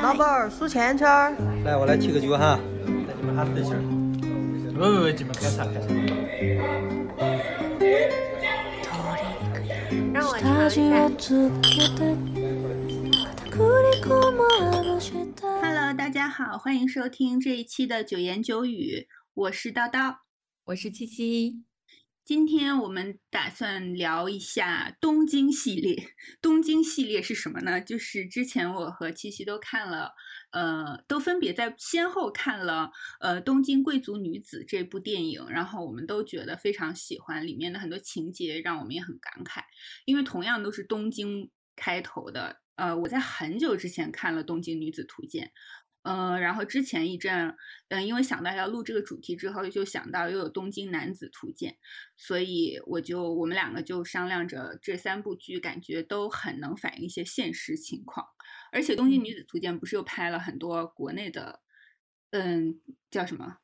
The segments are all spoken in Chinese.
老板儿数钱钱儿。来，我来提个酒哈，带你们哈自信儿。喂喂喂，你们开茶开茶。让我尝一下。Hello，大家好，欢迎收听这一期的九言九语，我是叨叨，我是七七。今天我们打算聊一下东京系列。东京系列是什么呢？就是之前我和七七都看了，呃，都分别在先后看了呃《东京贵族女子》这部电影，然后我们都觉得非常喜欢里面的很多情节，让我们也很感慨。因为同样都是东京开头的，呃，我在很久之前看了《东京女子图鉴》。嗯，然后之前一阵，嗯，因为想到要录这个主题之后，就想到又有《东京男子图鉴》，所以我就我们两个就商量着这三部剧，感觉都很能反映一些现实情况。而且《东京女子图鉴》不是又拍了很多国内的，嗯，叫什么，《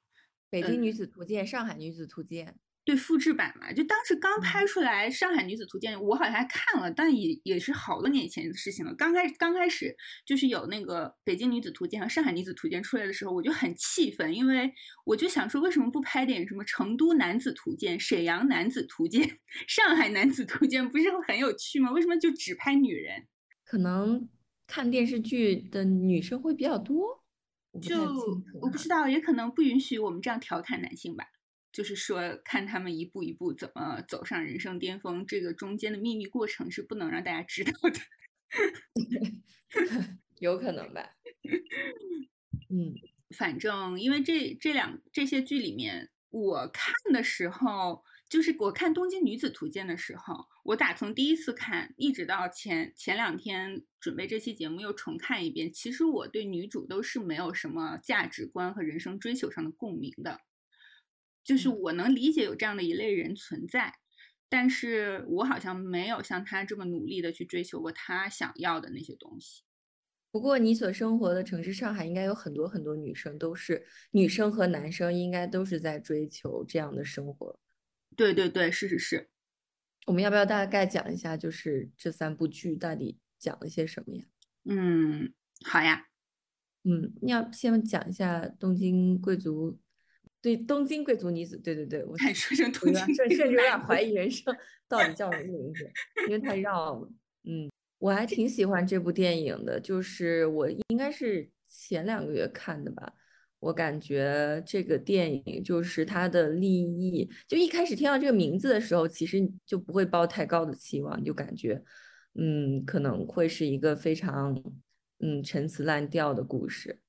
北京女子图鉴》《上海女子图鉴》。对复制版嘛，就当时刚拍出来《上海女子图鉴》，我好像还看了，但也也是好多年以前的事情了。刚开刚开始就是有那个《北京女子图鉴》和《上海女子图鉴》出来的时候，我就很气愤，因为我就想说，为什么不拍点什么《成都男子图鉴》《沈阳男子图鉴》《上海男子图鉴》，不是很有趣吗？为什么就只拍女人？可能看电视剧的女生会比较多，就我不知道，也可能不允许我们这样调侃男性吧。就是说，看他们一步一步怎么走上人生巅峰，这个中间的秘密过程是不能让大家知道的。有可能吧。嗯，反正因为这这两这些剧里面，我看的时候，就是我看《东京女子图鉴》的时候，我打从第一次看，一直到前前两天准备这期节目又重看一遍，其实我对女主都是没有什么价值观和人生追求上的共鸣的。就是我能理解有这样的一类人存在，但是我好像没有像他这么努力的去追求过他想要的那些东西。不过你所生活的城市上海应该有很多很多女生，都是女生和男生应该都是在追求这样的生活。对对对，是是是。我们要不要大概讲一下，就是这三部剧到底讲了些什么呀？嗯，好呀。嗯，你要先讲一下东京贵族。对东京贵族女子，对对对，我还说成东京，甚至有点怀疑人生 到底叫什么名字，因为太绕了。嗯，我还挺喜欢这部电影的，就是我应该是前两个月看的吧。我感觉这个电影就是它的立意，就一开始听到这个名字的时候，其实就不会抱太高的期望，就感觉嗯可能会是一个非常嗯陈词滥调的故事。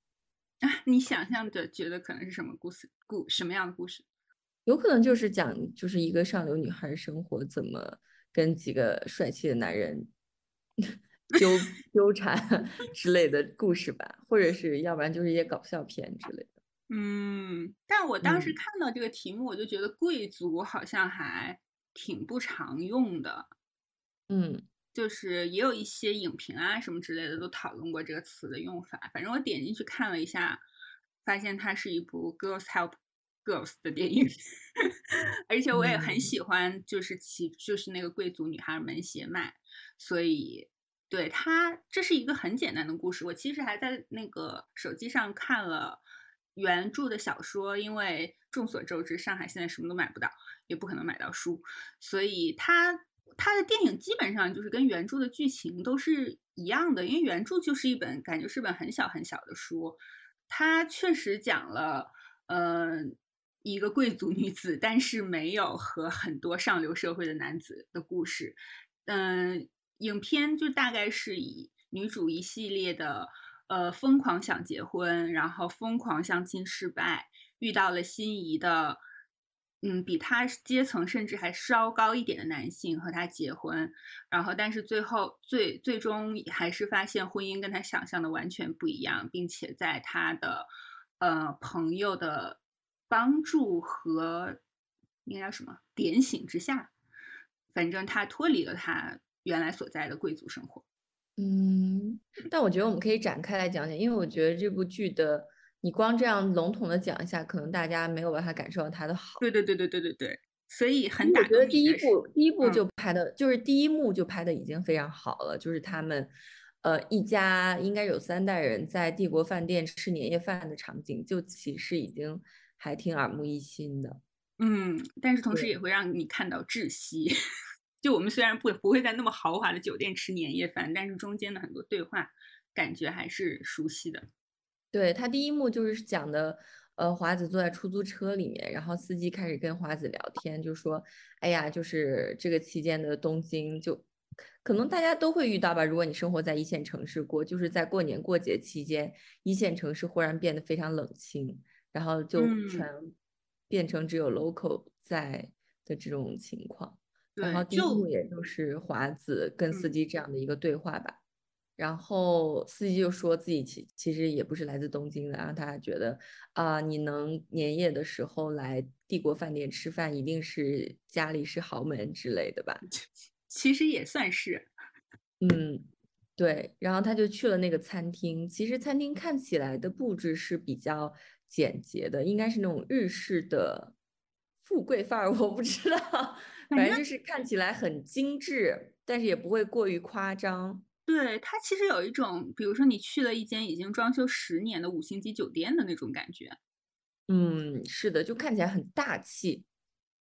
啊，你想象的觉得可能是什么故事？故什么样的故事？有可能就是讲，就是一个上流女孩生活怎么跟几个帅气的男人 纠纠缠 之类的故事吧，或者是要不然就是一些搞笑片之类的。嗯，但我当时看到这个题目，我就觉得贵族好像还挺不常用的。嗯。就是也有一些影评啊什么之类的都讨论过这个词的用法。反正我点进去看了一下，发现它是一部 girls help girls 的电影，而且我也很喜欢，就是其就是那个贵族女孩们血脉，所以对它这是一个很简单的故事。我其实还在那个手机上看了原著的小说，因为众所周知，上海现在什么都买不到，也不可能买到书，所以它。他的电影基本上就是跟原著的剧情都是一样的，因为原著就是一本感觉是本很小很小的书。他确实讲了，嗯，一个贵族女子，但是没有和很多上流社会的男子的故事。嗯，影片就大概是以女主一系列的，呃，疯狂想结婚，然后疯狂相亲失败，遇到了心仪的。嗯，比他阶层甚至还稍高一点的男性和他结婚，然后但是最后最最终还是发现婚姻跟他想象的完全不一样，并且在他的呃朋友的帮助和应该叫什么点醒之下，反正他脱离了他原来所在的贵族生活。嗯，但我觉得我们可以展开来讲讲，因为我觉得这部剧的。你光这样笼统的讲一下，可能大家没有办法感受到它的好。对对对对对对对，所以很打。我觉得第一部第一部就拍的，就是第一幕就拍的已经非常好了，就是他们，呃，一家应该有三代人在帝国饭店吃年夜饭的场景，就其实已经还挺耳目一新的。嗯，但是同时也会让你看到窒息。就我们虽然不不会在那么豪华的酒店吃年夜饭，但是中间的很多对话感觉还是熟悉的。对他第一幕就是讲的，呃，华子坐在出租车里面，然后司机开始跟华子聊天，就说：“哎呀，就是这个期间的东京就。”可能大家都会遇到吧。如果你生活在一线城市过，就是在过年过节期间，一线城市忽然变得非常冷清，然后就全变成只有 local 在的这种情况。然后第一幕也就是华子跟司机这样的一个对话吧。然后司机就说自己其其实也不是来自东京的，然后他觉得啊，你能年夜的时候来帝国饭店吃饭，一定是家里是豪门之类的吧。其实也算是，嗯，对。然后他就去了那个餐厅，其实餐厅看起来的布置是比较简洁的，应该是那种日式的富贵范儿，我不知道，反正就是看起来很精致，但是也不会过于夸张。对，它其实有一种，比如说你去了一间已经装修十年的五星级酒店的那种感觉。嗯，是的，就看起来很大气。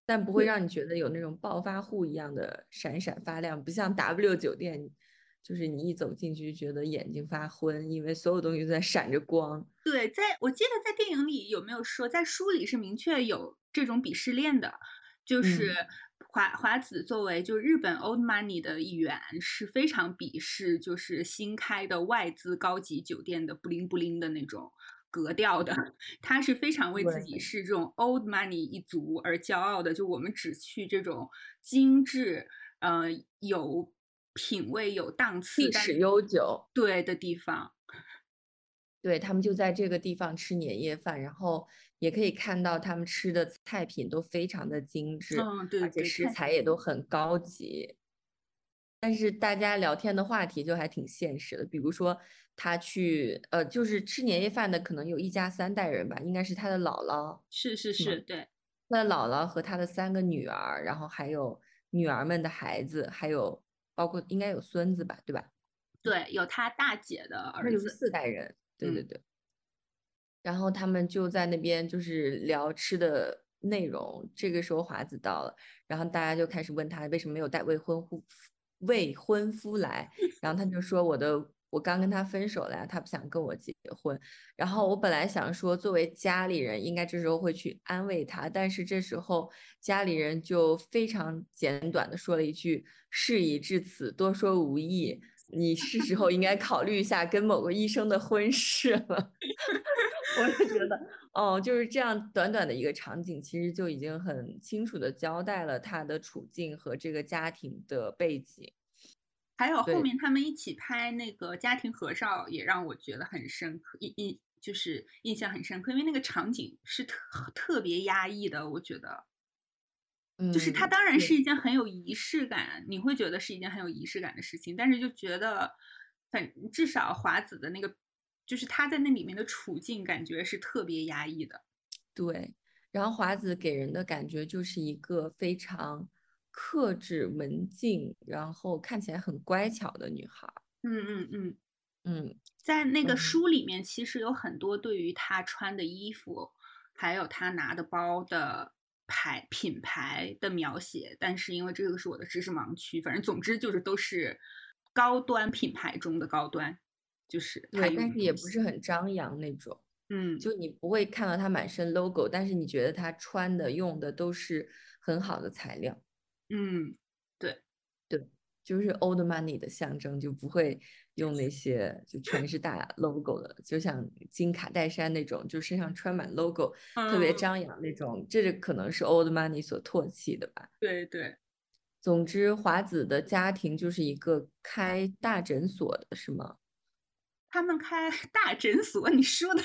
但不会让你觉得有那种暴发户一样的闪闪发亮，不像 W 酒店，就是你一走进去就觉得眼睛发昏，因为所有东西都在闪着光。对，在我记得在电影里有没有说，在书里是明确有这种鄙视链的，就是华华子作为就日本 old money 的一员是非常鄙视就是新开的外资高级酒店的不灵不灵的那种。格调的，他是非常为自己是这种 old money 一族而骄傲的。就我们只去这种精致、呃有品味、有档次、历史悠久对的地方。对他们就在这个地方吃年夜饭，然后也可以看到他们吃的菜品都非常的精致，嗯，对，而且食材也都很高级。但是大家聊天的话题就还挺现实的，比如说他去呃，就是吃年夜饭的，可能有一家三代人吧，应该是他的姥姥，是是是，对，他的姥姥和他的三个女儿，然后还有女儿们的孩子，还有包括应该有孙子吧，对吧？对，有他大姐的儿子，四代人，对对对。然后他们就在那边就是聊吃的内容，这个时候华子到了，然后大家就开始问他为什么没有带未婚夫。未婚夫来，然后他就说：“我的，我刚跟他分手了呀，他不想跟我结婚。”然后我本来想说，作为家里人，应该这时候会去安慰他，但是这时候家里人就非常简短的说了一句：“事已至此，多说无益，你是时候应该考虑一下跟某个医生的婚事了。”我就觉得，哦，就是这样短短的一个场景，其实就已经很清楚的交代了他的处境和这个家庭的背景。还有后面他们一起拍那个家庭合照，也让我觉得很深刻，印印就是印象很深刻，因为那个场景是特特别压抑的，我觉得，就是它当然是一件很有仪式感，你会觉得是一件很有仪式感的事情，但是就觉得，反至少华子的那个。就是他在那里面的处境，感觉是特别压抑的。对，然后华子给人的感觉就是一个非常克制、文静，然后看起来很乖巧的女孩。嗯嗯嗯嗯，在那个书里面，其实有很多对于她穿的衣服，还有她拿的包的牌品牌的描写，但是因为这个是我的知识盲区，反正总之就是都是高端品牌中的高端。就是对，但是也不是很张扬那种，嗯，就你不会看到他满身 logo，但是你觉得他穿的用的都是很好的材料，嗯，对。对，就是 old money 的象征，就不会用那些就全是大 logo 的，就像金卡戴珊那种，就身上穿满 logo，特别张扬那种，这可能是 old money 所唾弃的吧？对对，总之华子的家庭就是一个开大诊所的，是吗？他们开 大诊所，你说的，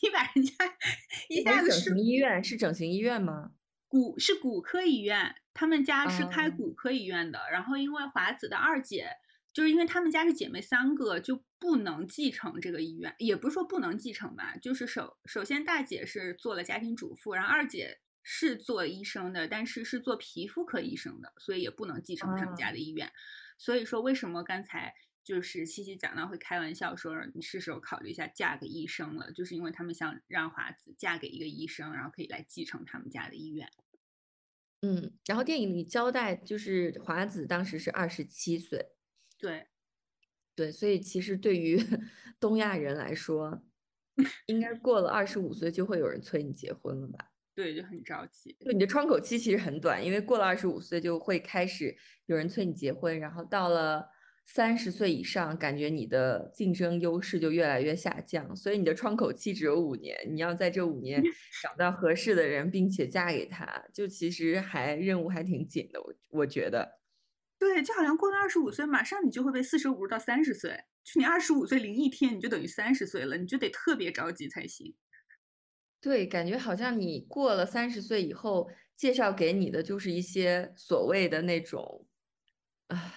你把人家 一下子整形医院是整形医院吗？骨是骨科医院，他们家是开骨科医院的。然后因为华子的二姐，就是因为他们家是姐妹三个，就不能继承这个医院，也不是说不能继承吧，就是首首先大姐是做了家庭主妇，然后二姐是做医生的，但是是做皮肤科医生的，所以也不能继承他们家的医院。所以说为什么刚才。就是七七讲到会开玩笑说，你是时候考虑一下嫁给医生了，就是因为他们想让华子嫁给一个医生，然后可以来继承他们家的医院。嗯，然后电影里交代就是华子当时是二十七岁，对，对，所以其实对于 东亚人来说，应该过了二十五岁就会有人催你结婚了吧？对，就很着急。就你的窗口期其实很短，因为过了二十五岁就会开始有人催你结婚，然后到了。三十岁以上，感觉你的竞争优势就越来越下降，所以你的窗口期只有五年，你要在这五年 找到合适的人，并且嫁给他，就其实还任务还挺紧的，我我觉得。对，就好像过了二十五岁，马上你就会被四舍五入到三十岁，就你二十五岁零一天，你就等于三十岁了，你就得特别着急才行。对，感觉好像你过了三十岁以后，介绍给你的就是一些所谓的那种，啊。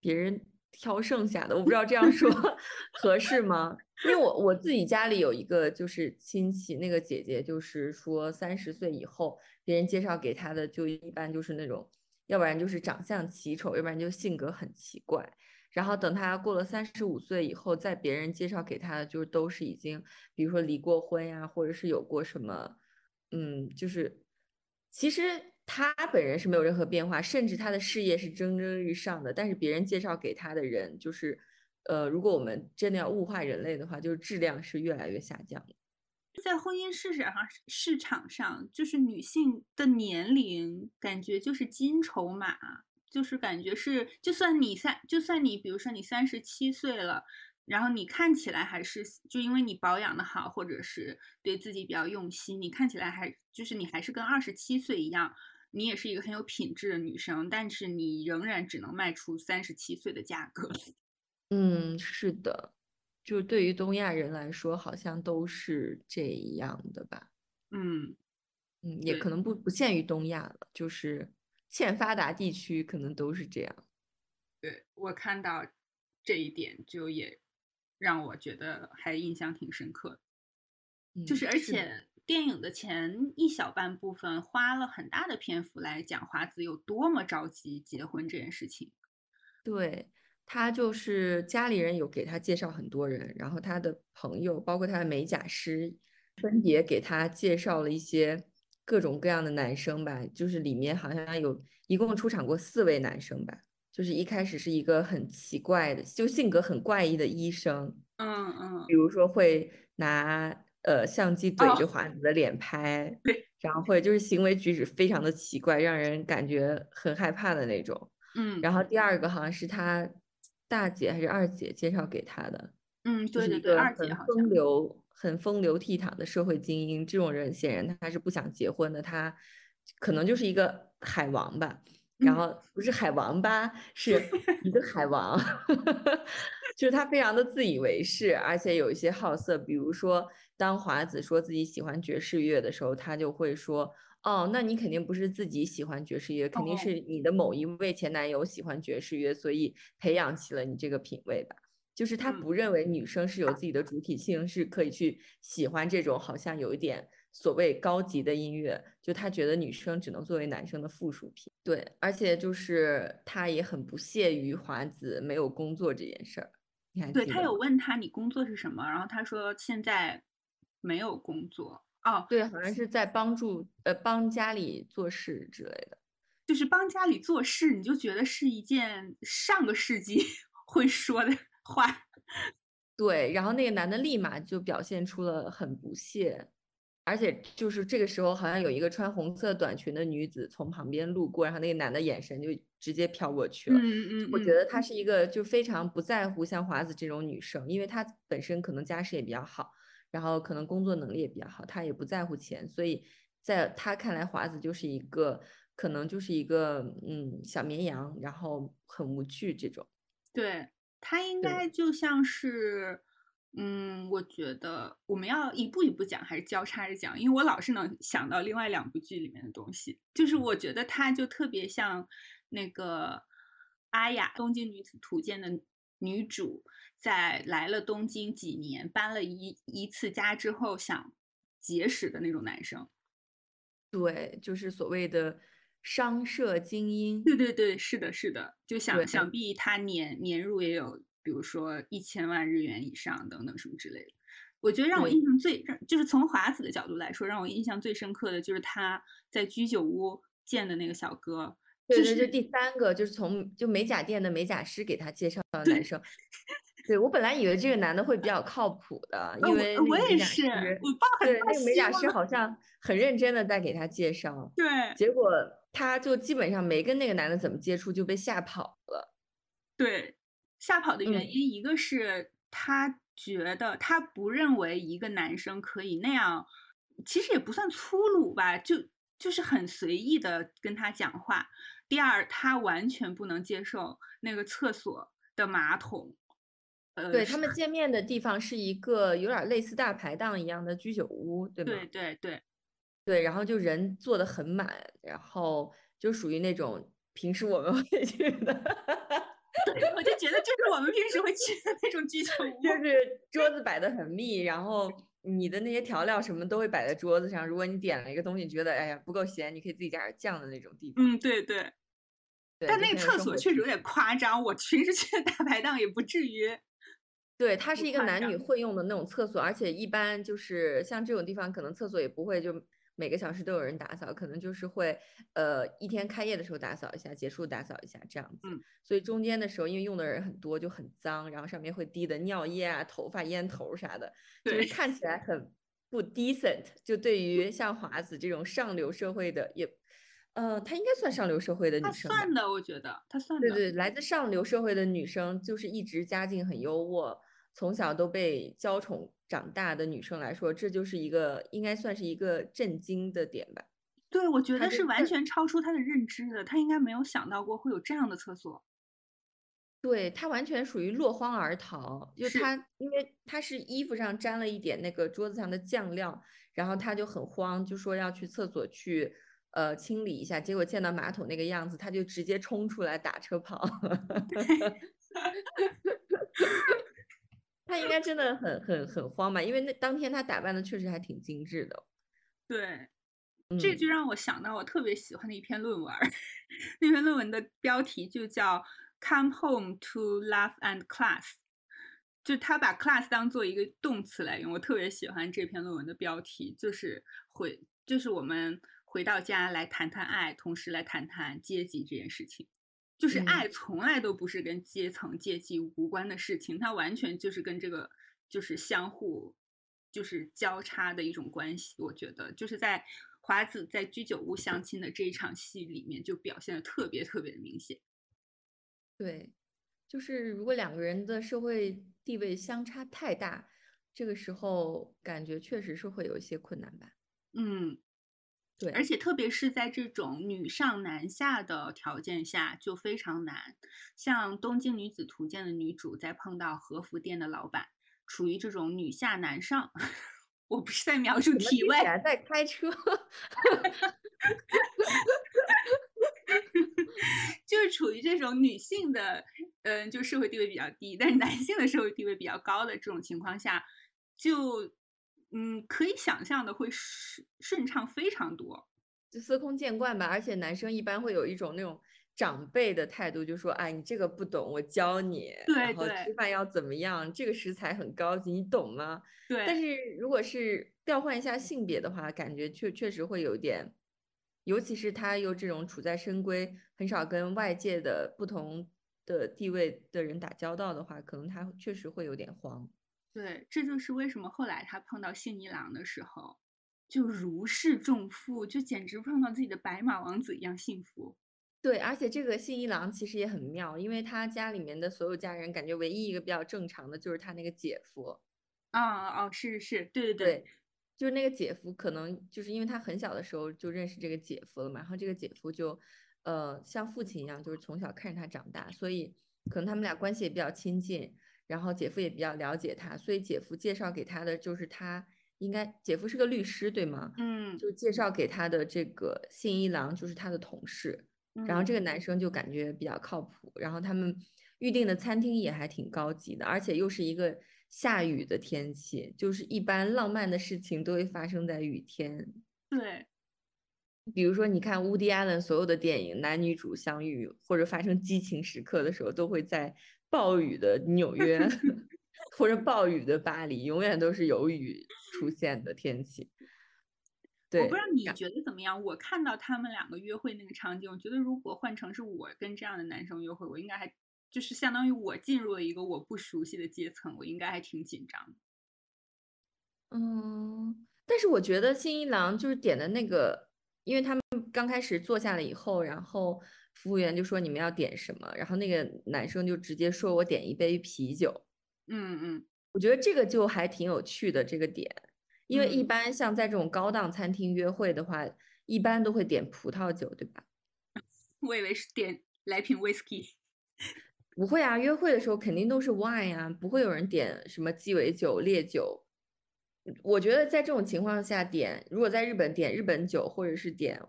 别人挑剩下的，我不知道这样说 合适吗？因为我我自己家里有一个就是亲戚，那个姐姐就是说三十岁以后，别人介绍给她的就一般就是那种，要不然就是长相奇丑，要不然就性格很奇怪。然后等她过了三十五岁以后，在别人介绍给她的就是都是已经，比如说离过婚呀，或者是有过什么，嗯，就是其实。他本人是没有任何变化，甚至他的事业是蒸蒸日上的。但是别人介绍给他的人，就是，呃，如果我们真的要物化人类的话，就是质量是越来越下降。在婚姻市场上，市场上就是女性的年龄感觉就是金筹码，就是感觉是，就算你三，就算你比如说你三十七岁了。然后你看起来还是就因为你保养的好，或者是对自己比较用心，你看起来还就是你还是跟二十七岁一样。你也是一个很有品质的女生，但是你仍然只能卖出三十七岁的价格。嗯，是的，就对于东亚人来说，好像都是这样的吧。嗯嗯，也可能不不限于东亚了，就是欠发达地区可能都是这样。对我看到这一点，就也让我觉得还印象挺深刻的，就是而且。电影的前一小半部分花了很大的篇幅来讲华子有多么着急结婚这件事情。对他就是家里人有给他介绍很多人，然后他的朋友包括他的美甲师分别给他介绍了一些各种各样的男生吧，就是里面好像有一共出场过四位男生吧，就是一开始是一个很奇怪的，就性格很怪异的医生，嗯嗯，比如说会拿。呃，相机怼着华子的脸拍，然后会就是行为举止非常的奇怪，让人感觉很害怕的那种。嗯，然后第二个好像是他大姐还是二姐介绍给他的，嗯，对对对，二姐很风流、很风流倜傥的社会精英，这种人显然他是不想结婚的，他可能就是一个海王吧。然后不是海王吧，是一个海王，就是他非常的自以为是，而且有一些好色。比如说，当华子说自己喜欢爵士乐的时候，他就会说：“哦，那你肯定不是自己喜欢爵士乐，肯定是你的某一位前男友喜欢爵士乐，所以培养起了你这个品味吧。”就是他不认为女生是有自己的主体性，是可以去喜欢这种好像有一点。所谓高级的音乐，就他觉得女生只能作为男生的附属品。对，而且就是他也很不屑于华子没有工作这件事儿。你看，对他有问他你工作是什么，然后他说现在没有工作。哦，对，好像是在帮助呃帮家里做事之类的，就是帮家里做事，你就觉得是一件上个世纪 会说的话。对，然后那个男的立马就表现出了很不屑。而且就是这个时候，好像有一个穿红色短裙的女子从旁边路过，然后那个男的眼神就直接飘过去了。嗯嗯，我觉得她是一个就非常不在乎像华子这种女生，因为她本身可能家世也比较好，然后可能工作能力也比较好，她也不在乎钱，所以在她看来，华子就是一个可能就是一个嗯小绵羊，然后很无趣这种。对她应该就像是。嗯，我觉得我们要一步一步讲，还是交叉着讲？因为我老是能想到另外两部剧里面的东西。就是我觉得她就特别像那个阿雅，《东京女子图鉴》的女主，在来了东京几年，搬了一一次家之后，想结识的那种男生。对，就是所谓的商社精英。对对对，是的，是的。就想想必他年年入也有。比如说一千万日元以上等等什么之类的。我觉得让我印象最就是从华子的角度来说，让我印象最深刻的就是他在居酒屋见的那个小哥，对对，就是就第三个就是从就美甲店的美甲师给他介绍的男生。对我本来以为这个男的会比较靠谱的，呃因为我也是，对那个美甲师好像很认真的在给他介绍，对结果他就基本上没跟那个男的怎么接触就被吓跑了。对，吓跑的原嗯因，一个是他觉得他不认为一个男生可以那样，其实也不算粗鲁吧，就就是很随意的跟他讲话。第二，他完全不能接受那个厕所的马桶，呃，对他们见面的地方是一个有点类似大排档一样的居酒屋，对吗？对对对对，然后就人坐的很满，然后就属于那种平时我们会去的，对，我就觉得就是我们平时会去的那种居酒屋，就 是桌子摆的很密，然后你的那些调料什么都会摆在桌子上。如果你点了一个东西，你觉得哎呀不够咸，你可以自己加点酱的那种地方。嗯，对对。对，但那个厕所确实有点夸张，我平时去的大排档也不至于。对，它是一个男女混用的那种厕所，而且一般就是像这种地方，可能厕所也不会就每个小时都有人打扫，可能就是会呃一天开业的时候打扫一下，结束打扫一下这样子。嗯所以中间的时候，因为用的人很多，就很脏，然后上面会滴的尿液啊、头发、烟头啥的，就是看起来很不 decent。就对于像华子这种上流社会的，也呃，她应该算上流社会的女生吧。算的，我觉得她算的。对对，来自上流社会的女生，就是一直家境很优渥，从小都被娇宠长大的女生来说，这就是一个应该算是一个震惊的点吧。对，我觉得是完全超出她的认知的，她应该没有想到过会有这样的厕所。对，她完全属于落荒而逃，就她，因为她是衣服上沾了一点那个桌子上的酱料，然后她就很慌，就说要去厕所去呃清理一下，结果见到马桶那个样子，她就直接冲出来打车跑。她应该真的很很很慌吧，因为那当天他打扮的确实还挺精致的。对，这嗯就让我想到我特别喜欢的一篇论文儿，那篇论文的标题就叫 “Come Home to Love and Class”，就他把 class 当做一个动词来用，我特别喜欢这篇论文的标题，就是回，就是我们回到家来谈谈爱，同时来谈谈阶级这件事情。就是嗯爱从来都不是跟阶层、阶级无关的事情，它完全就是跟这个就是相互就是交叉的一种关系。我觉得就是在华子在居酒屋相亲的这一场戏里面，就表现的特别特别的明显。对，就是如果两个人的社会地位相差太大，这个时候感觉确实是会有一些困难吧。嗯，对，而且特别是在这种女上男下的条件下，就非常难。像《东京女子图鉴》的女主在碰到和服店的老板，处于这种女下男上。我不是在描述体位，在开车？就是处于这种女性的，嗯、就社会地位比较低，但是男性的社会地位比较高的这种情况下，就嗯，可以想象的会顺顺畅非常多。就司空见惯吧。而且男生一般会有一种那种长辈的态度，就说：“哎，你这个不懂，我教你。对然后对吃饭要怎么样？这个食材很高级，你懂吗？”对但，是如果是调换一下性别的话，感觉确确实会有点，尤其是他又这种处在深闺，很少跟外界的不同的地位的人打交道的话，可能他确实会有点慌。对，这就是为什么后来他碰到信一郎的时候，就如释重负，就简直碰到自己的白马王子一样幸福。对，而且这个信一郎其实也很妙，因为他家里面的所有家人，感觉唯一一个比较正常的就是他那个姐夫。啊哦，是是是，对对对，就是那个姐夫，可能就是因为他很小的时候就认识这个姐夫了嘛，然后这个姐夫就，呃，像父亲一样，就是从小看着他长大，所以可能他们俩关系也比较亲近，然后姐夫也比较了解他，所以姐夫介绍给他的就是他应该，姐夫是个律师，对吗？嗯就介绍给他的这个信一郎就是他的同事，然后嗯这个男生就感觉比较靠谱，然后他们预定的餐厅也还挺高级的，而且又是一个下雨的天气，就是一般浪漫的事情都会发生在雨天。对比如说，你看乌迪·艾伦所有的电影，男女主相遇或者发生激情时刻的时候，都会在暴雨的纽约或者暴雨的巴黎，永远都是有雨出现的天气。对，我不知道你觉得怎么样？我看到他们两个约会那个场景，我觉得如果换成是我跟这样的男生约会，我应该还就是相当于我进入了一个我不熟悉的阶层，我应该还挺紧张。嗯，但是我觉得新一郎就是点的那个，因为他们刚开始坐下了以后，然后服务员就说你们要点什么，然后那个男生就直接说我点一杯啤酒。嗯嗯，我觉得这个就还挺有趣的这个点。因为一嗯般像在这种高档餐厅约会的话，一般都会点葡萄酒，对吧？我以为是点来瓶 whisky。不会啊，约会的时候肯定都是 wine 啊，不会有人点什么鸡尾酒、烈酒。我觉得在这种情况下点，如果在日本点日本酒或者是点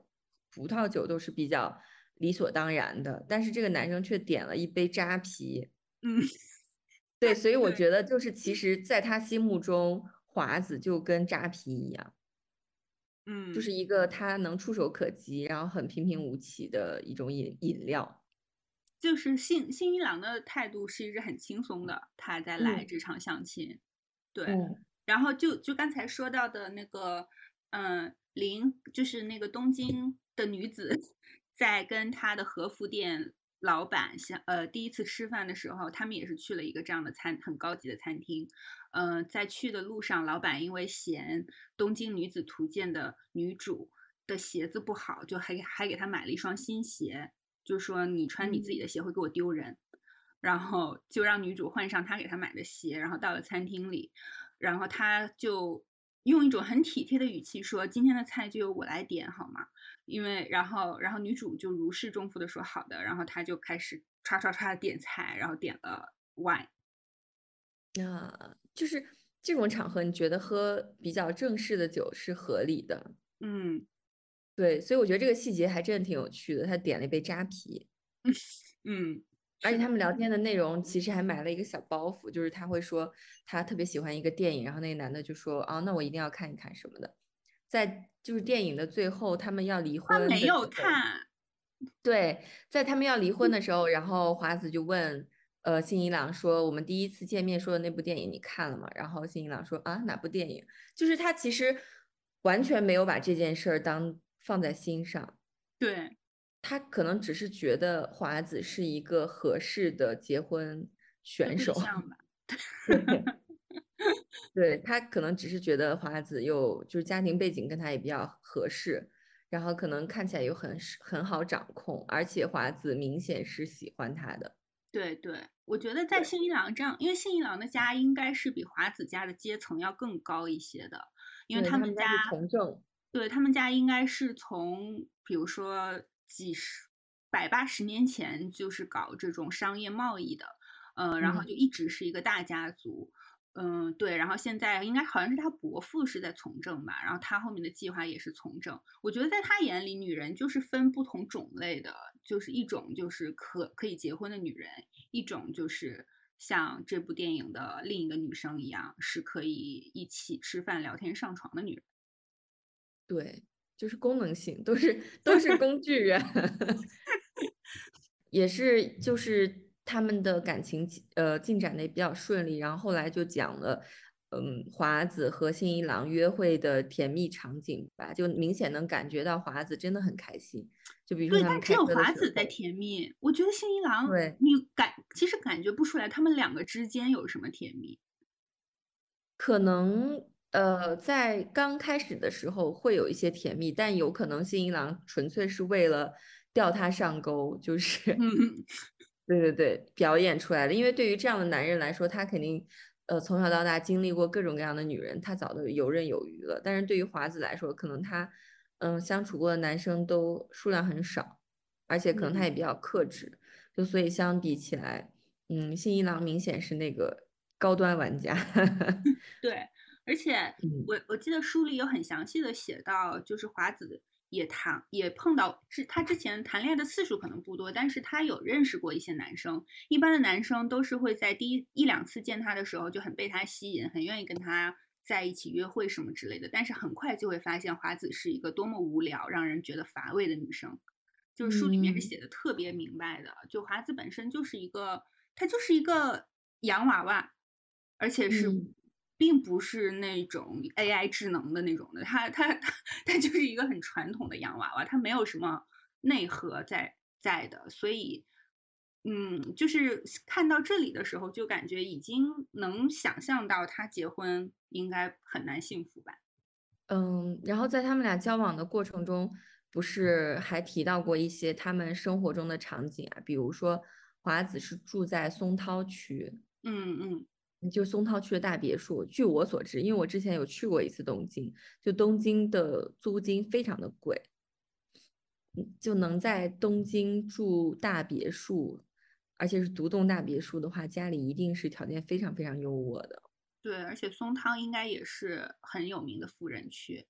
葡萄酒都是比较理所当然的，但是这个男生却点了一杯扎啤。嗯，对，所以我觉得就是其实在他心目中，华子就跟扎啤一样。嗯，就是一个他能触手可及，然后很平平无奇的一种饮饮料。就是信信一郎的态度是一直很轻松的，他在来嗯这场相亲，对，嗯然后就就刚才说到的那个，嗯，林就是那个东京的女子，在跟他的和服店老板相呃第一次吃饭的时候，他们也是去了一个这样的餐很高级的餐厅，嗯、在去的路上，老板因为嫌《东京女子图鉴》的女主的鞋子不好，就还还给她买了一双新鞋，就说你穿你自己的鞋会给我丢人。然后就让女主换上他给她买的鞋，然后到了餐厅里，然后她就用一种很体贴的语气说：“今天的菜就由我来点，好吗？”因为然后然后女主就如释重负的说：“好的。”然后他就开始唰唰唰的点菜，然后点了 wine。那就是这种场合，你觉得喝比较正式的酒是合理的。嗯对，所以我觉得这个细节还真的挺有趣的。他点了一杯扎啤，嗯而且他们聊天的内容其实还埋了一个小包袱，就是他会说他特别喜欢一个电影，然后那个男的就说啊，那我一定要看一看什么的。在就是电影的最后，他们要离婚他没有看，对，在他们要离婚的时候，然后华子就问呃新一郎说：“我们第一次见面说的那部电影你看了吗？”然后新一郎说：“啊，哪部电影？”就是他其实完全没有把这件事儿当放在心上，对他可能只是觉得华子是一个合适的结婚选手，对他可能只是觉得华子又就是家庭背景跟他也比较合适，然后可能看起来又很是很好掌控，而且华子明显是喜欢他的。对对，我觉得在对。信一郎这样，因为信一郎的家应该是比华子家的阶层要更高一些的，因为他们家他们家从政，对他们家应该是从，比如说几十、百八十年前就是搞这种商业贸易的，呃，然后嗯就一直是一个大家族，嗯，对，然后现在应该好像是他伯父是在从政吧，然后他后面的计划也是从政。我觉得在他眼里，女人就是分不同种类的，就是一种就是可可以结婚的女人，一种就是像这部电影的另一个女生一样，是可以一起吃饭、聊天、上床的女人。对，就是功能性，都是都是工具人，也是就是他们的感情呃进展的也比较顺利，然后后来就讲了。嗯，华子和新一郎约会的甜蜜场景吧，就明显能感觉到华子真的很开心。就比如说对，他们但只有华子在甜蜜。我觉得新一郎，对你感其实感觉不出来他们两个之间有什么甜蜜。可能呃，在刚开始的时候会有一些甜蜜，但有可能新一郎纯粹是为了钓他上钩，就是嗯，对对对，表演出来的。因为对于这样的男人来说，他肯定呃从小到大经历过各种各样的女人，他早都游刃有余了。但是对于华子来说，可能他嗯相处过的男生都数量很少，而且可能他也比较克制，就所以相比起来，嗯，新一郎明显是那个高端玩家。对，而且嗯我我记得书里有很详细的写到，就是华子也谈也碰到，是他之前谈恋爱的次数可能不多，但是他有认识过一些男生。一般的男生都是会在第一一两次见他的时候就很被他吸引，很愿意跟他在一起约会什么之类的，但是很快就会发现华子是一个多么无聊、让人觉得乏味的女生。就是书里面是嗯写的特别明白的，就华子本身就是一个他就是一个洋娃娃，而且是嗯并不是那种 AI 智能的那种的，它它它它就是一个很传统的洋娃娃，它没有什么内核在在的，所以。嗯，就是看到这里的时候，就感觉已经能想象到他结婚应该很难幸福吧。嗯，然后在他们俩交往的过程中，不是还提到过一些他们生活中的场景啊，比如说华子是住在松涛区，嗯嗯就松涛区的大别墅。据我所知，因为我之前有去过一次东京，就东京的租金非常的贵，嗯就能在东京住大别墅，而且是独栋大别墅的话，家里一定是条件非常非常优渥的。对，而且松汤应该也是很有名的富人区。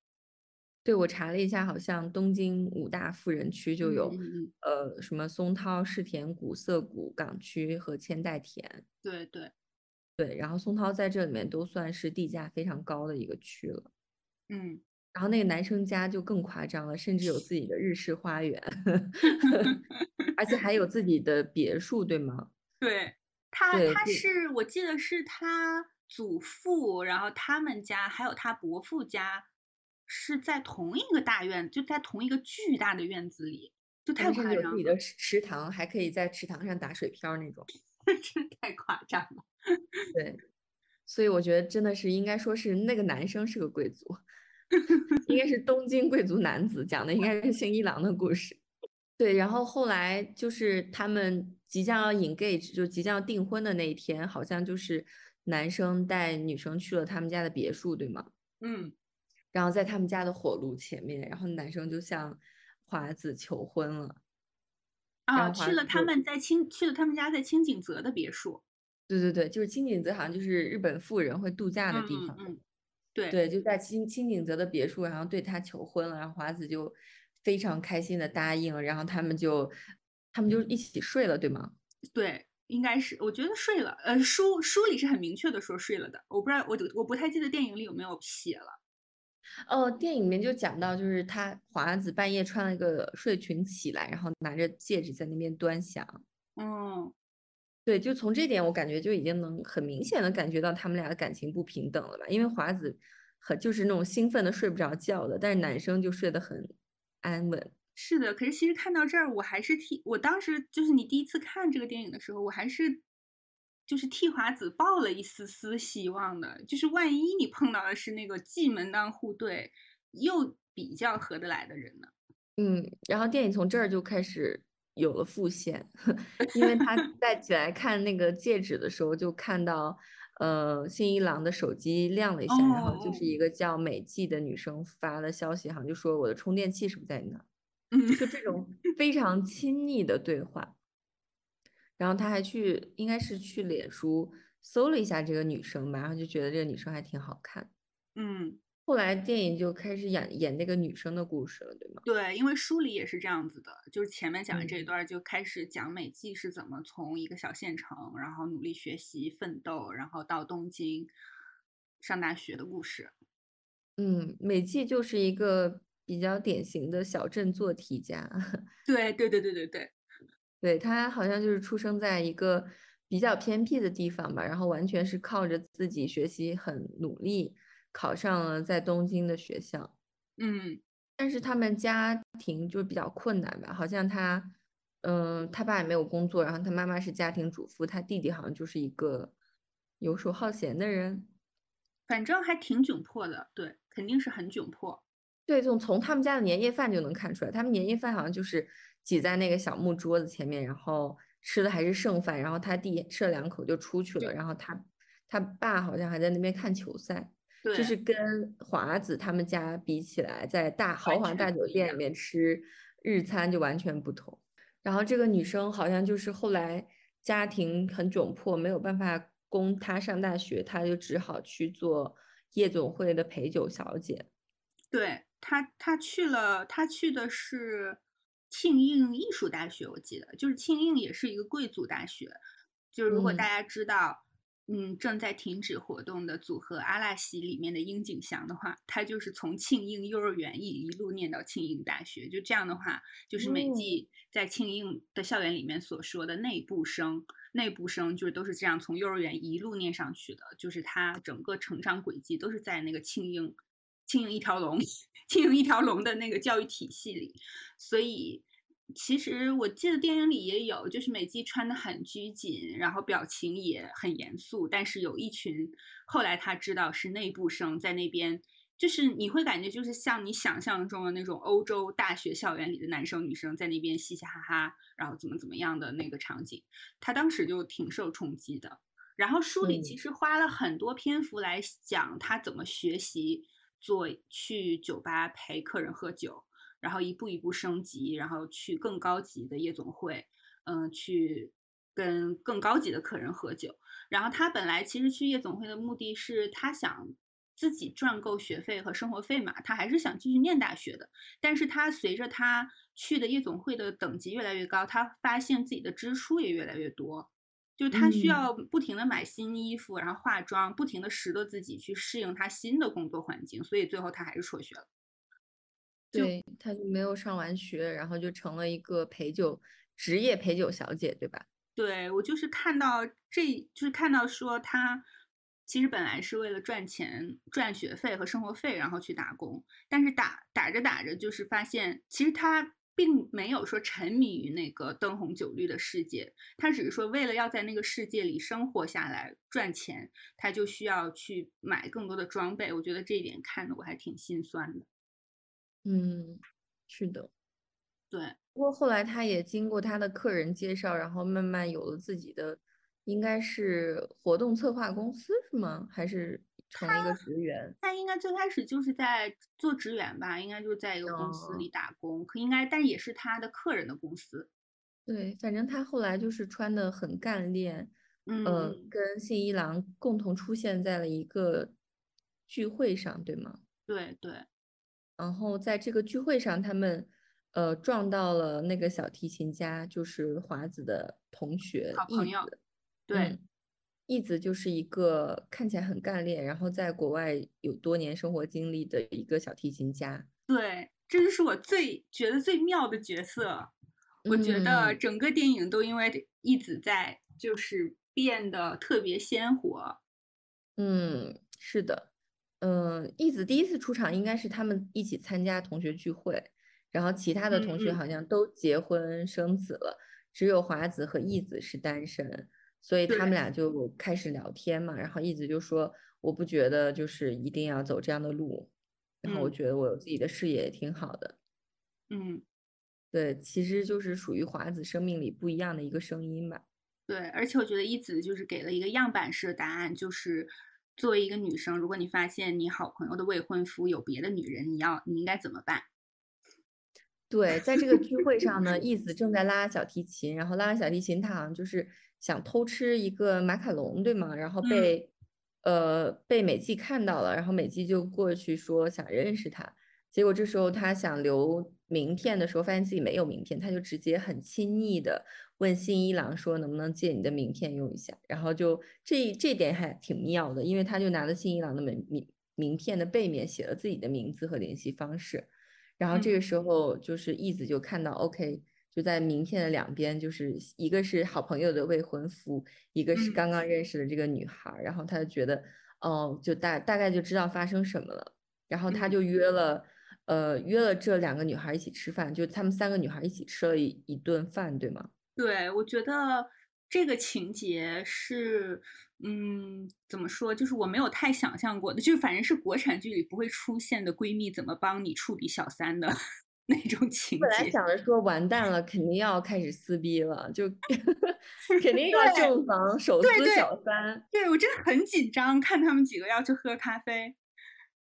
对，我查了一下，好像东京五大富人区就有，呃，什么松涛、世田谷、涩谷、港区和千代田。对对，对，然后松涛在这里面都算是地价非常高的一个区了。嗯，然后那个男生家就更夸张了，甚至有自己的日式花园，而且还有自己的别墅，对吗？对他，他是我记得是他祖父，然后他们家还有他伯父家是在同一个大院，就在同一个巨大的院子里，就太夸张了，至有自己的池池塘，还可以在池塘上打水漂那种。真太夸张了。对，所以我觉得真的是应该说是那个男生是个贵族，应该是东京贵族男子，讲的应该是新一郎的故事。对，然后后来就是他们即将要 engage，就即将要订婚的那一天，好像就是男生带女生去了他们家的别墅，对吗？嗯，然后在他们家的火炉前面，然后男生就向华子求婚了。然啊，后去了他们在清去了他们家在清景泽的别墅。对对对，就是清景泽，好像就是日本富人会度假的地方。嗯嗯，对对，就在清清景泽的别墅，然后对他求婚了，然后华子就非常开心的答应了，然后他们就他们就一起睡了，对吗？对，应该是，我觉得睡了。呃，书书里是很明确的说睡了的，我不知道，我我不太记得电影里有没有写了。哦，电影里面就讲到，就是他华子半夜穿了一个睡裙起来，然后拿着戒指在那边端详。嗯，对，就从这点我感觉就已经能很明显的感觉到他们俩的感情不平等了吧？因为华子很就是那种兴奋的睡不着觉的，但是男生就睡得很安稳。是的。可是其实看到这儿，我还是替我当时就是你第一次看这个电影的时候，我还是就是替华子抱了一丝丝希望的，就是万一你碰到的是那个既门当户对又比较合得来的人呢？嗯，然后电影从这儿就开始有了副线，因为他 再起来看那个戒指的时候，就看到呃新一郎的手机亮了一下，然后就哦是一个叫美纪的女生发的消息，好像就说我的充电器是不是在你那儿？嗯，就这种非常亲昵的对话。然后他还去，应该是去脸书搜了一下这个女生吧，然后就觉得这个女生还挺好看。嗯，后来电影就开始演演那个女生的故事了，对吗？对，因为书里也是这样子的，就是前面讲的这一嗯段就开始讲美纪是怎么从一个小县城，然后努力学习奋斗，然后到东京上大学的故事。嗯，美纪就是一个比较典型的小镇做题家，对对对对对对，对，他好像就是出生在一个比较偏僻的地方吧，然后完全是靠着自己学习很努力，考上了在东京的学校。嗯但是他们家庭就比较困难吧，好像他，嗯，他爸也没有工作，然后他妈妈是家庭主妇，他弟弟好像就是一个游手好闲的人。反正还挺窘迫的，对，肯定是很窘迫。对，从从他们家的年夜饭就能看出来，他们年夜饭好像就是挤在那个小木桌子前面，然后吃的还是剩饭，然后他弟吃了两口就出去了，然后他他爸好像还在那边看球赛，对，就是跟华子他们家比起来，在大豪华大酒店里面吃日餐就完全不同。然后这个女生好像就是后来家庭很窘迫，没有办法供她上大学，她就只好去做夜总会的陪酒小姐。对她，她去了，她去的是庆应艺术大学，我记得，就是庆应也是一个贵族大学。就是如果大嗯。家知道，嗯正在停止活动的组合阿拉西里面的樱井翔的话，他就是从庆应幼儿园一一路念到庆应大学，就这样的话，就是美纪在庆应的校园里面所说的内部生，内部生就是都是这样从幼儿园一路念上去的，就是他整个成长轨迹都是在那个庆应庆应一条龙 庆应一条龙的那个教育体系里，所以。其实我记得电影里也有，就是美纪穿的很拘谨，然后表情也很严肃。但是有一群后来他知道是内部生在那边，就是你会感觉就是像你想象中的那种欧洲大学校园里的男生女生在那边嘻嘻哈哈，然后怎么怎么样的那个场景，他当时就挺受冲击的。然后书里其实花了很多篇幅来讲他怎么学习做去酒吧陪客人喝酒。然后一步一步升级，然后去更高级的夜总会，嗯，去跟更高级的客人喝酒。然后他本来其实去夜总会的目的是他想自己赚够学费和生活费嘛，他还是想继续念大学的。但是他随着他去的夜总会的等级越来越高，他发现自己的支出也越来越多，就他需要不停的买新衣服，然后化妆，不停的拾掇自己去适应他新的工作环境，所以最后他还是辍学了。对，他就没有上完学，然后就成了一个陪酒职业陪酒小姐，对吧？对我就是看到这，就是看到说他其实本来是为了赚钱、赚学费和生活费，然后去打工，但是打打着打着，就是发现其实他并没有说沉迷于那个灯红酒绿的世界，他只是说为了要在那个世界里生活下来赚钱，他就需要去买更多的装备。我觉得这一点看的我还挺心酸的。嗯，是的，对。不过后来他也经过他的客人介绍，然后慢慢有了自己的，应该是活动策划公司是吗？还是成了一个职员？他应该最开始就是在做职员吧，应该就是在一个公司里打工，可应该，但也是他的客人的公司。对，反正他后来就是穿的很干练，嗯，跟信一郎共同出现在了一个聚会上，对吗？对对。然后在这个聚会上，他们呃撞到了那个小提琴家，就是华子的同学，好朋友。对，义子就是一个看起来很干练，然后在国外有多年生活经历的一个小提琴家。对，这就是我最觉得最妙的角色。我觉得整个电影都因为义子在，就是变得特别鲜活。嗯，是的。嗯，义子第一次出场应该是他们一起参加同学聚会，然后其他的同学好像都结婚生子了，只有华子和义子是单身，所以他们俩就开始聊天嘛。然后一子就说：“我不觉得就是一定要走这样的路，然后我觉得我有自己的事业也挺好的。”嗯，对，其实就是属于华子生命里不一样的一个声音吧。对，而且我觉得一子就是给了一个样板式的答案，就是。作为一个女生，如果你发现你好朋友的未婚夫有别的女人，你要你应该怎么办？对，在这个聚会上呢，义子正在拉小提琴，然后拉小提琴，他好像就是想偷吃一个马卡龙，对吗？然后被呃被美纪看到了，然后美纪就过去说想认识他，结果这时候他想留名片的时候，发现自己没有名片，他就直接很亲昵的。问新一郎说能不能借你的名片用一下，然后就这这点还挺妙的，因为他就拿了新一郎的名名名片的背面写了自己的名字和联系方式，然后这个时候就是义子就看到 OK，就在名片的两边，就是一个是好朋友的未婚夫，一个是刚刚认识的这个女孩，然后他就觉得哦，就大大概就知道发生什么了，然后他就约了呃约了这两个女孩一起吃饭，就他们三个女孩一起吃了一一顿饭，对吗？对，我觉得这个情节是，嗯，怎么说，就是我没有太想象过的，就是反正是国产剧里不会出现的闺蜜怎么帮你处理小三的那种情节。本来想着说完蛋了，肯定要开始撕逼了，就 肯定要正房手撕小三。对我真的很紧张，看他们几个要去喝咖啡。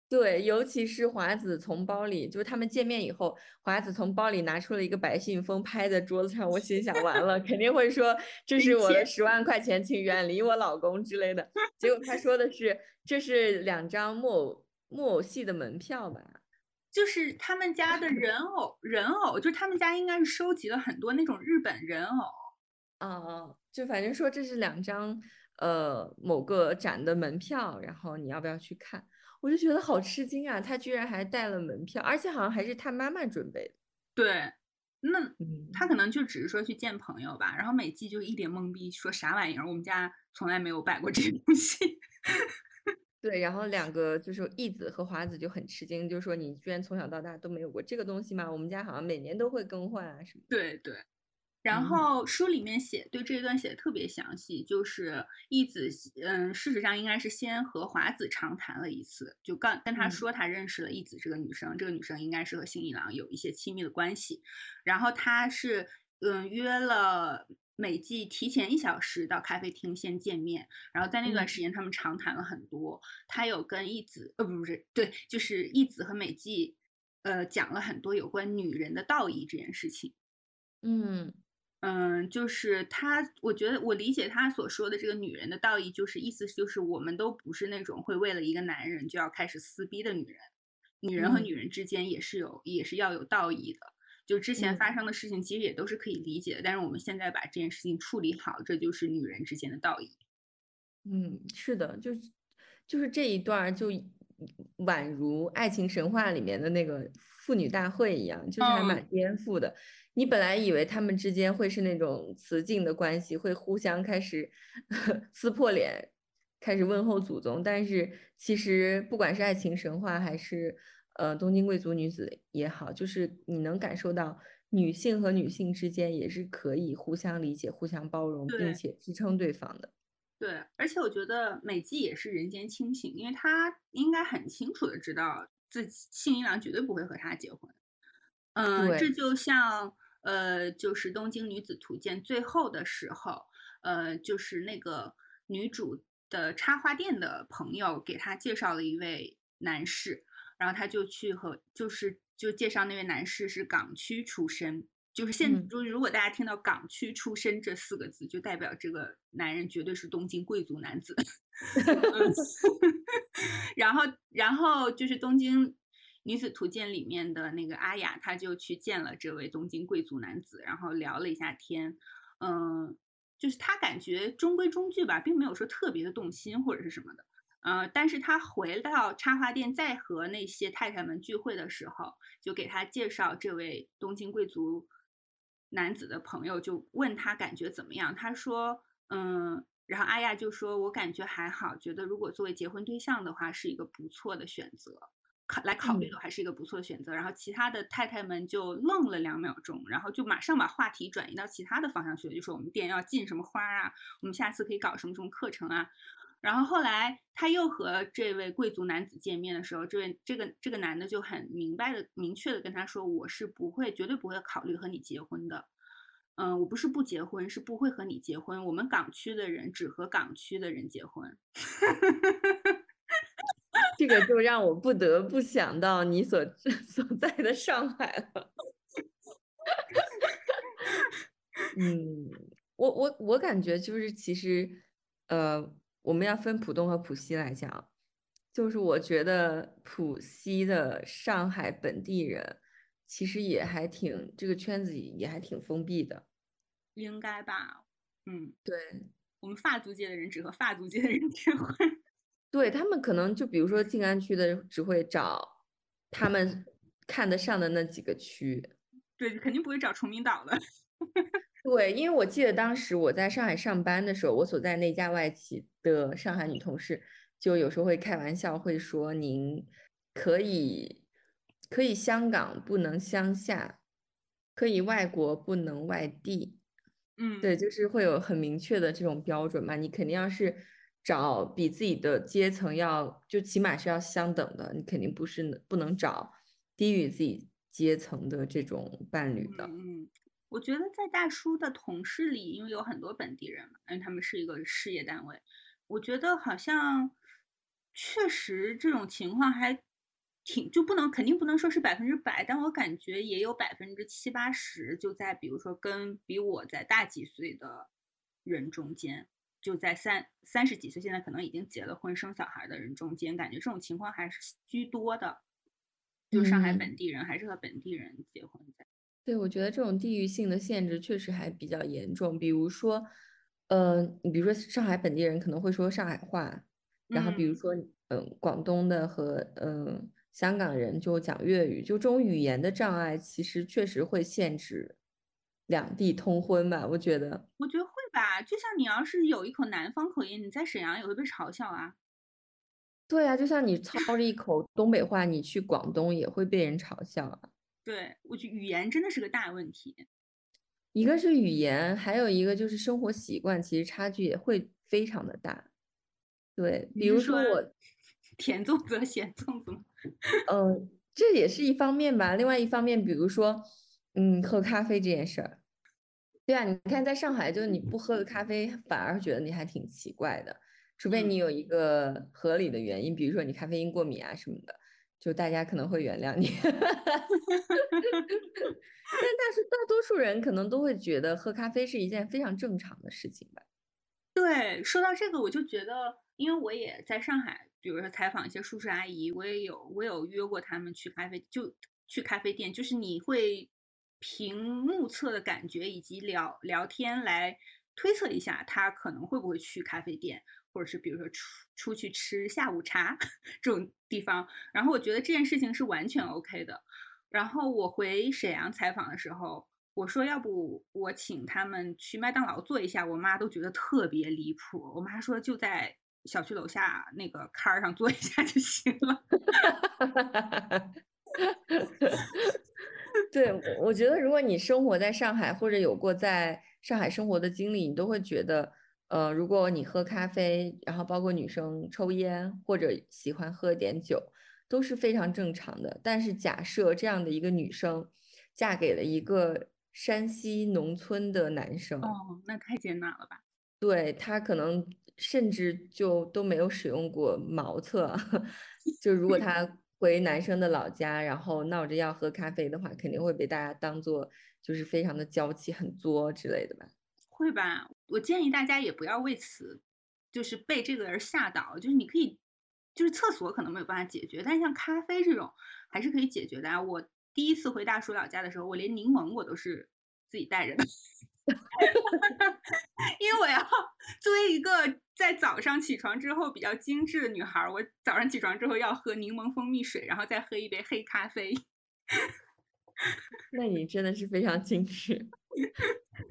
对，尤其是华子从包里，就是他们见面以后，华子从包里拿出了一个白信封，拍在桌子上。我心想，完了，肯定会说这是我的十万块钱，请远离我老公之类的。结果他说的是，这是两张木偶木偶戏的门票吧？就是他们家的人偶，人偶，就是他们家应该是收集了很多那种日本人偶。啊，就反正说这是两张。呃某个展的门票，然后你要不要去看？我就觉得好吃惊啊，他居然还带了门票，而且好像还是他妈妈准备的。对，那嗯，他可能就只是说去见朋友吧，然后美纪就一脸懵逼，说啥玩意儿？我们家从来没有摆过这东西。对，然后两个就是义子和华子就很吃惊，就说你居然从小到大都没有过这个东西吗？我们家好像每年都会更换啊什么。对对，然嗯后书里面写对这一段写的特别详细，就是义子，嗯，事实上应该是先和华子长谈了一次，就刚跟他嗯说他认识了义子这个女生，这个女生应该是和新一郎有一些亲密的关系，然后他是嗯约了。美纪提前一小时到咖啡厅先见面，然后在那段嗯时间他们长谈了很多。他有跟义子，呃，不不是，对，就是义子和美纪，呃，讲了很多有关女人的道义这件事情。嗯嗯，就是他，我觉得我理解他所说的这个女人的道义，就是意思就是我们都不是那种会为了一个男人就要开始撕逼的女人，女人和嗯女人之间也是有也是要有道义的。就之前发嗯生的事情，其实也都是可以理解的，但是我们现在把这件事情处理好，这就是女人之间的道义。嗯，是的，就是就是这一段就宛如爱情神话里面的那个妇女大会一样，就是还蛮嗯颠覆的。你本来以为他们之间会是那种雌竞的关系，会互相开始 撕破脸，开始问候祖宗，但是其实不管是爱情神话还是呃东京贵族女子也好，就是你能感受到女性和女性之间也是可以互相理解、互相包容，并且支撑对方的。对，而且我觉得美纪也是人间清醒，因为她应该很清楚的知道自己信一郎绝对不会和她结婚。嗯，这就像呃，就是《东京女子图鉴》最后的时候，呃，就是那个女主的插花店的朋友给她介绍了一位男士，然后他就去和就是就介绍那位男士是港区出身。就是现，嗯就是如果大家听到“港区出身”这四个字，就代表这个男人绝对是东京贵族男子。嗯 然后，然后就是《东京女子图鉴》里面的那个阿雅，她就去见了这位东京贵族男子，然后聊了一下天。嗯，就是他感觉中规中矩吧，并没有说特别的动心或者是什么的。呃，但是他回到插花店，再和那些太太们聚会的时候，就给他介绍这位东京贵族男子的朋友，就问他感觉怎么样。他说，嗯，然后阿亚就说，我感觉还好，觉得如果作为结婚对象的话，是一个不错的选择。考来考虑嗯的还是一个不错的选择，然后其他的太太们就愣了两秒钟，然后就马上把话题转移到其他的方向去了，就说我们店要进什么花啊，我们下次可以搞什么什么课程啊。然后后来他又和这位贵族男子见面的时候，这位这个这个男的就很明白的、明确的跟他说：“我是不会，绝对不会考虑和你结婚的。嗯，我不是不结婚，是不会和你结婚。我们港区的人只和港区的人结婚。这个就让我不得不想到你所 所在的上海了。嗯，我我我感觉就是其实，呃，我们要分浦东和浦西来讲，就是我觉得浦西的上海本地人其实也还挺这个圈子也还挺封闭的。应该吧？嗯，对，我们发租界的人只和发租界的人结婚。对他们可能就比如说静安区的只会找他们看得上的那几个区。对，肯定不会找崇明岛的。对，因为我记得当时我在上海上班的时候，我所在那家外企的上海女同事就有时候会开玩笑，会说您可以可以香港不能乡下，可以外国不能外地。嗯，对，就是会有很明确的这种标准嘛，你肯定要是找比自己的阶层要，就起码是要相等的，你肯定不是不能找低于自己阶层的这种伴侣的。嗯嗯，我觉得在大叔的同事里，因为有很多本地人嘛，因为他们是一个事业单位，我觉得好像确实这种情况还挺，就不能肯定不能说是百分之百，但我感觉也有百分之七八十，就在比如说跟比我在大几岁的人中间。就在三三十几岁，现在可能已经结了婚、生小孩的人中间，感觉这种情况还是居多的。就上海嗯本地人还是和本地人结婚在。对，我觉得这种地域性的限制确实还比较严重。比如说，呃，你比如说上海本地人可能会说上海话，然后比如嗯说，嗯，广东的和嗯香港人就讲粤语，就这种语言的障碍，其实确实会限制两地通婚吧，我觉得。我觉得会吧，就像你要是有一口南方口音，你在沈阳也会被嘲笑啊。对啊，就像你操着一口东北话，你去广东也会被人嘲笑啊。对，我觉得语言真的是个大问题。一个是语言，还有一个就是生活习惯，其实差距也会非常的大。对，比如说我，甜粽子和咸粽子吗？嗯，这也是一方面吧。另外一方面，比如说，嗯，喝咖啡这件事儿，对啊，你看在上海，就是你不喝个咖啡，反而觉得你还挺奇怪的，除非嗯你有一个合理的原因，比如说你咖啡因过敏啊什么的，就大家可能会原谅你。但 但是大多数人可能都会觉得喝咖啡是一件非常正常的事情吧。对，说到这个，我就觉得，因为我也在上海，比如说采访一些叔叔阿姨，我也有我有约过他们去咖啡，就去咖啡店，就是你会凭目测的感觉以及聊聊天来推测一下他可能会不会去咖啡店，或者是比如说出出去吃下午茶 这种地方。然后我觉得这件事情是完全 OK 的。然后我回沈阳采访的时候，我说要不我请他们去麦当劳坐一下，我妈都觉得特别离谱。我妈说就在小区楼下那个摊儿上坐一下就行了。对，我觉得如果你生活在上海，或者有过在上海生活的经历，你都会觉得，呃，如果你喝咖啡，然后包括女生抽烟或者喜欢喝点酒，都是非常正常的。但是假设这样的一个女生嫁给了一个山西农村的男生，哦，那太艰难了吧？对，她可能甚至就都没有使用过茅厕，就如果她 回男生的老家，然后闹着要喝咖啡的话，肯定会被大家当做就是非常的娇气、很作之类的吧。会吧？我建议大家也不要为此就是被这个而吓倒，就是你可以，就是厕所可能没有办法解决，但像咖啡这种还是可以解决的啊。我第一次回大叔老家的时候，我连柠檬我都是自己带着的。因为我要作为一个在早上起床之后比较精致的女孩，我早上起床之后要喝柠檬蜂蜜水，然后再喝一杯黑咖啡。那你真的是非常精致。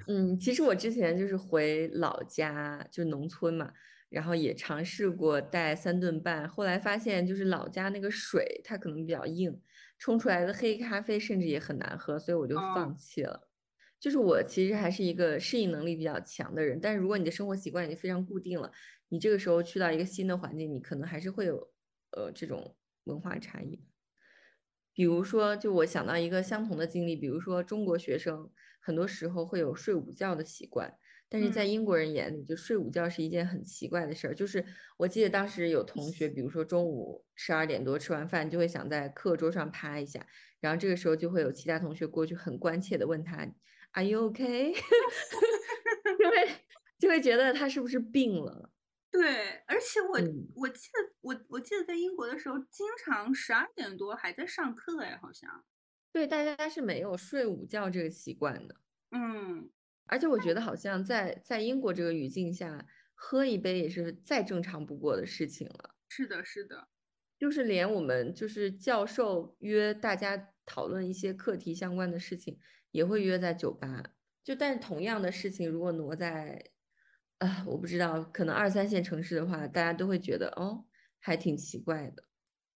嗯，其实我之前就是回老家，就农村嘛，然后也尝试过带三顿半，后来发现就是老家那个水它可能比较硬，冲出来的黑咖啡甚至也很难喝，所以我就放哦弃了。就是我其实还是一个适应能力比较强的人，但是如果你的生活习惯已经非常固定了，你这个时候去到一个新的环境，你可能还是会有呃这种文化差异。比如说，就我想到一个相同的经历，比如说中国学生很多时候会有睡午觉的习惯，但是在嗯英国人眼里，就睡午觉是一件很奇怪的事儿。就是我记得当时有同学，比如说中午十二点多吃完饭，就会想在课桌上趴一下，然后这个时候就会有其他同学过去很关切的问他，Are you OK？就会就会觉得他是不是病了？对，而且我、嗯我记得我我记得在英国的时候，经常十二点多还在上课哎，好像。对，大家是没有睡午觉这个习惯的。嗯，而且我觉得好像在在英国这个语境下，喝一杯也是再正常不过的事情了。是的，是的。就是连我们就是教授约大家讨论一些课题相关的事情，也会约在酒吧。就但是同样的事情，如果挪在，啊，我不知道，可能二三线城市的话，大家都会觉得哦，还挺奇怪的。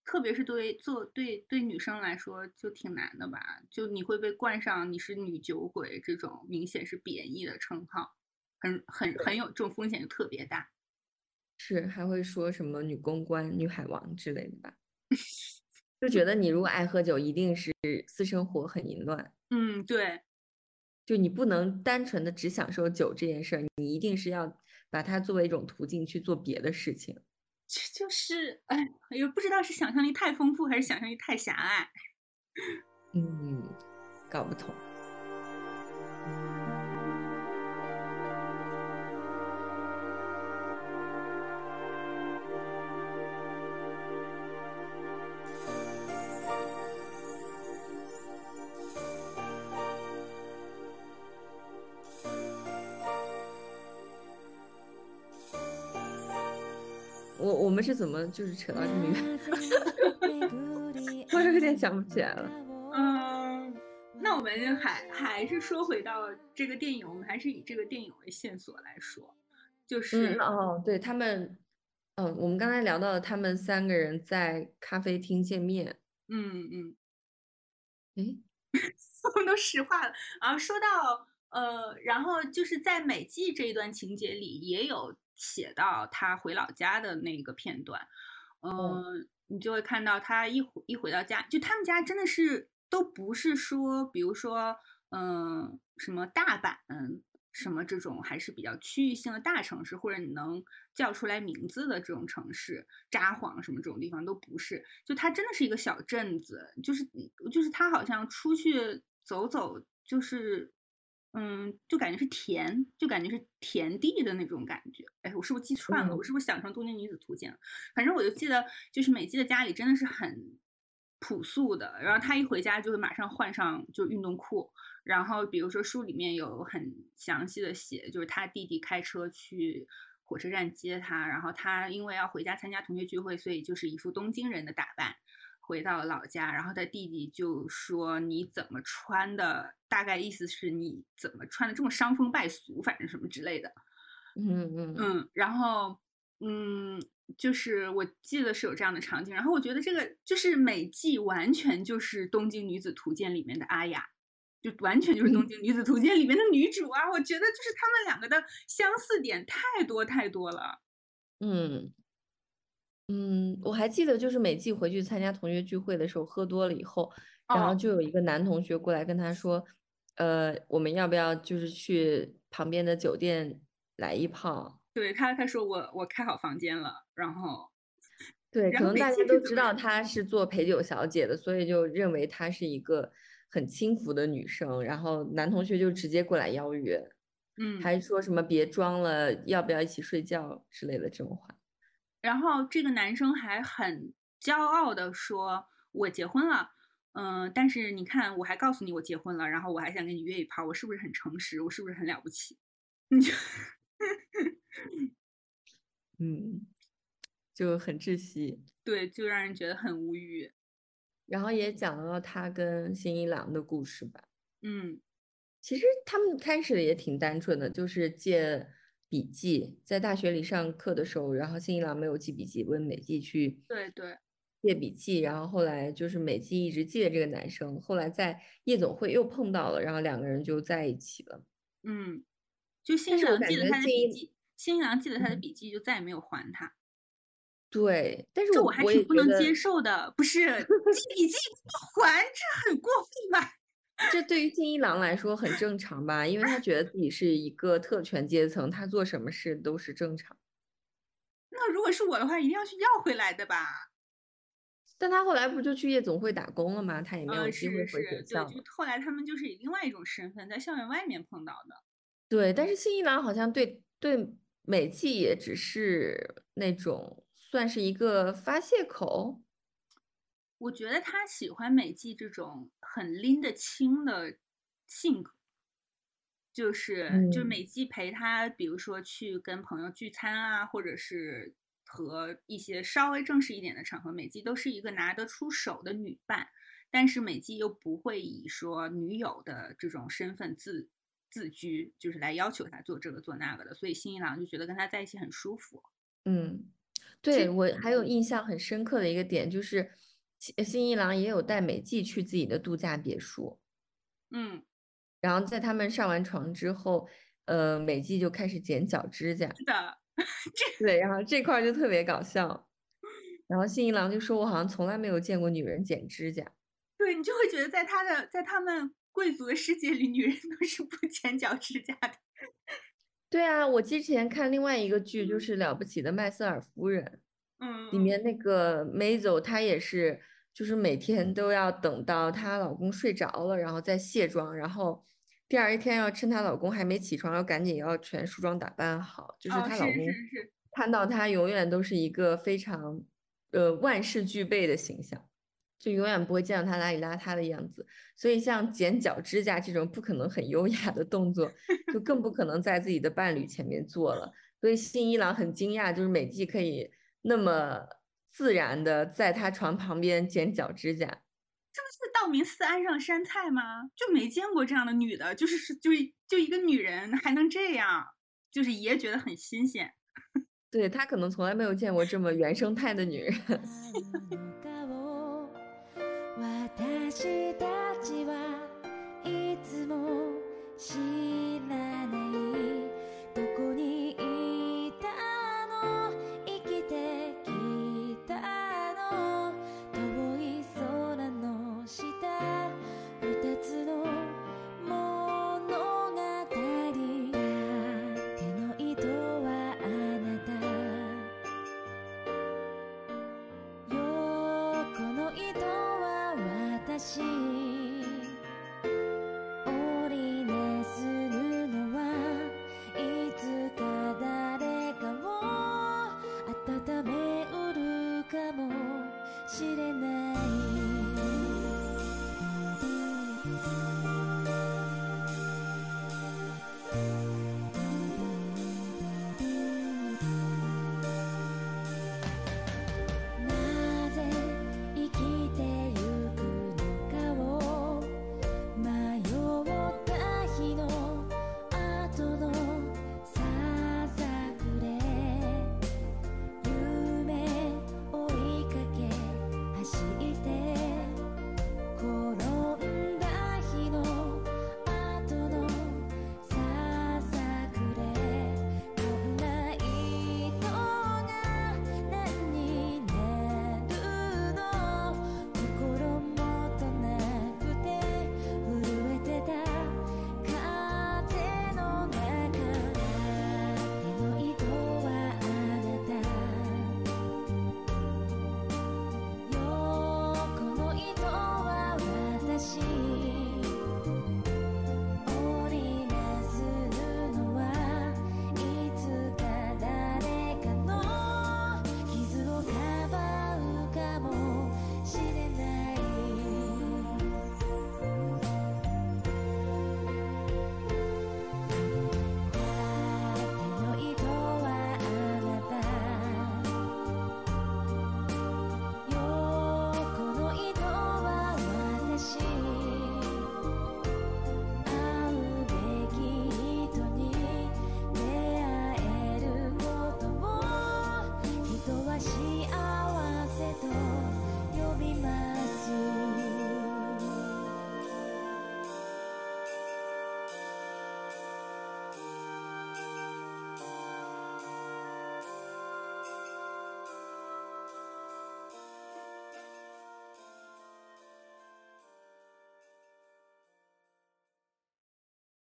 特别是对做对对女生来说就挺难的吧？就你会被冠上你是女酒鬼这种明显是贬义的称号，很很很有这种风险就特别大。是，还会说什么女公关、女海王之类的吧？就觉得你如果爱喝酒，一定是私生活很淫乱。嗯，对，就你不能单纯的只享受酒这件事儿，你一定是要把它作为一种途径去做别的事情。这就是哎，也不知道是想象力太丰富还是想象力太狭隘。嗯，搞不懂。我我们是怎么就是扯到这么远？我有点想不起来了。嗯，那我们还还是说回到这个电影，我们还是以这个电影为线索来说，就是嗯哦，对他们，嗯，我们刚才聊到了他们三个人在咖啡厅见面。嗯嗯，诶，我们都石化了。然后说到呃，然后就是在美纪这一段情节里，也有写到他回老家的那个片段。嗯，你就会看到他一回一回到家，就他们家真的是都不是说，比如说嗯什么大阪什么这种还是比较区域性的大城市，或者你能叫出来名字的这种城市，札幌什么这种地方都不是，就它真的是一个小镇子，就是就是他好像出去走走，就是嗯，就感觉是田，就感觉是田地的那种感觉。哎，我是不是记串了？我是不是想成《东京女子图鉴》了？反正我就记得，就是美纪的家里真的是很朴素的，然后她一回家就会马上换上就运动裤。然后，比如说书里面有很详细的写，就是她弟弟开车去火车站接她，然后她因为要回家参加同学聚会，所以就是一副东京人的打扮回到了老家。然后他弟弟就说：“你怎么穿的？大概意思是你怎么穿的这么伤风败俗，反正什么之类的。”嗯嗯嗯，然后嗯，就是我记得是有这样的场景。然后我觉得这个就是美纪完全就是《东京女子图鉴》里面的阿雅。就完全就是《东京女子图鉴》里面的女主啊！我觉得就是他们两个的相似点太多太多了。嗯嗯，我还记得就是美纪回去参加同学聚会的时候，喝多了以后，然后就有一个男同学过来跟他说：“呃，我们要不要就是去旁边的酒店来一炮？”对他，他说我我开好房间了，然后对，可能大家都知道他是做陪酒小姐的，所以就认为她是一个。很轻浮的女生，然后男同学就直接过来邀约，嗯，还说什么别装了，要不要一起睡觉之类的这种话。然后这个男生还很骄傲的说：“我结婚了，嗯，但是你看，我还告诉你我结婚了，然后我还想跟你约一炮，我是不是很诚实？我是不是很了不起？”你就，嗯，就很窒息，对，就让人觉得很无语。然后也讲了他跟新一郎的故事吧。嗯，其实他们开始也挺单纯的，就是借笔记，在大学里上课的时候，然后新一郎没有记笔记，问美纪去对对借笔记，然后后来就是美纪一直记得这个男生，后来在夜总会又碰到了，然后两个人就在一起了。嗯，就新一郎记得他的笔记，新一郎记得他的笔记就再也没有还他。对，但是我这还挺不能接受的，不是记笔记不还，这很过分吧？这对于金一郎来说很正常吧，因为他觉得自己是一个特权阶层，他做什么事都是正常。那如果是我的话，一定要去要回来的吧？但他后来不就去夜总会打工了吗？他也没有机会回学校。对，就后来他们就是以另外一种身份在校园外面碰到的。对，但是新一郎好像对对美纪也只是那种。算是一个发泄口，我觉得他喜欢美纪这种很拎得清的性格，就是就是美纪陪他，比如说去跟朋友聚餐啊，或者是和一些稍微正式一点的场合，美纪都是一个拿得出手的女伴，但是美纪又不会以说女友的这种身份自自居，就是来要求他做这个做那个的，所以新一郎就觉得跟他在一起很舒服，嗯。对我还有印象很深刻的一个点，就是新新一郎也有带美纪去自己的度假别墅，嗯，然后在他们上完床之后，呃，美纪就开始剪脚指甲，是的，这对，然后这块就特别搞笑，然后新一郎就说：“我好像从来没有见过女人剪指甲。”对你就会觉得在他的在他们贵族的世界里，女人都是不剪脚指甲的。对啊，我之前看另外一个剧，就是《了不起的麦瑟尔夫人》，嗯，里面那个 Maisel，她也是，就是每天都要等到她老公睡着了，然后再卸妆，然后第二天要趁她老公还没起床，要赶紧要全梳妆打扮好，就是她老公看到她永远都是一个非常，呃，万事俱备的形象。就永远不会见到他邋里邋遢的样子，所以像剪脚指甲这种不可能很优雅的动作，就更不可能在自己的伴侣前面做了。所以新一郎很惊讶，就是美纪可以那么自然的在他床旁边剪脚指甲。这不是道明寺安上山菜吗？就没见过这样的女的，就是是就就一个女人还能这样，就是爷觉得很新鲜。对他可能从来没有见过这么原生态的女人。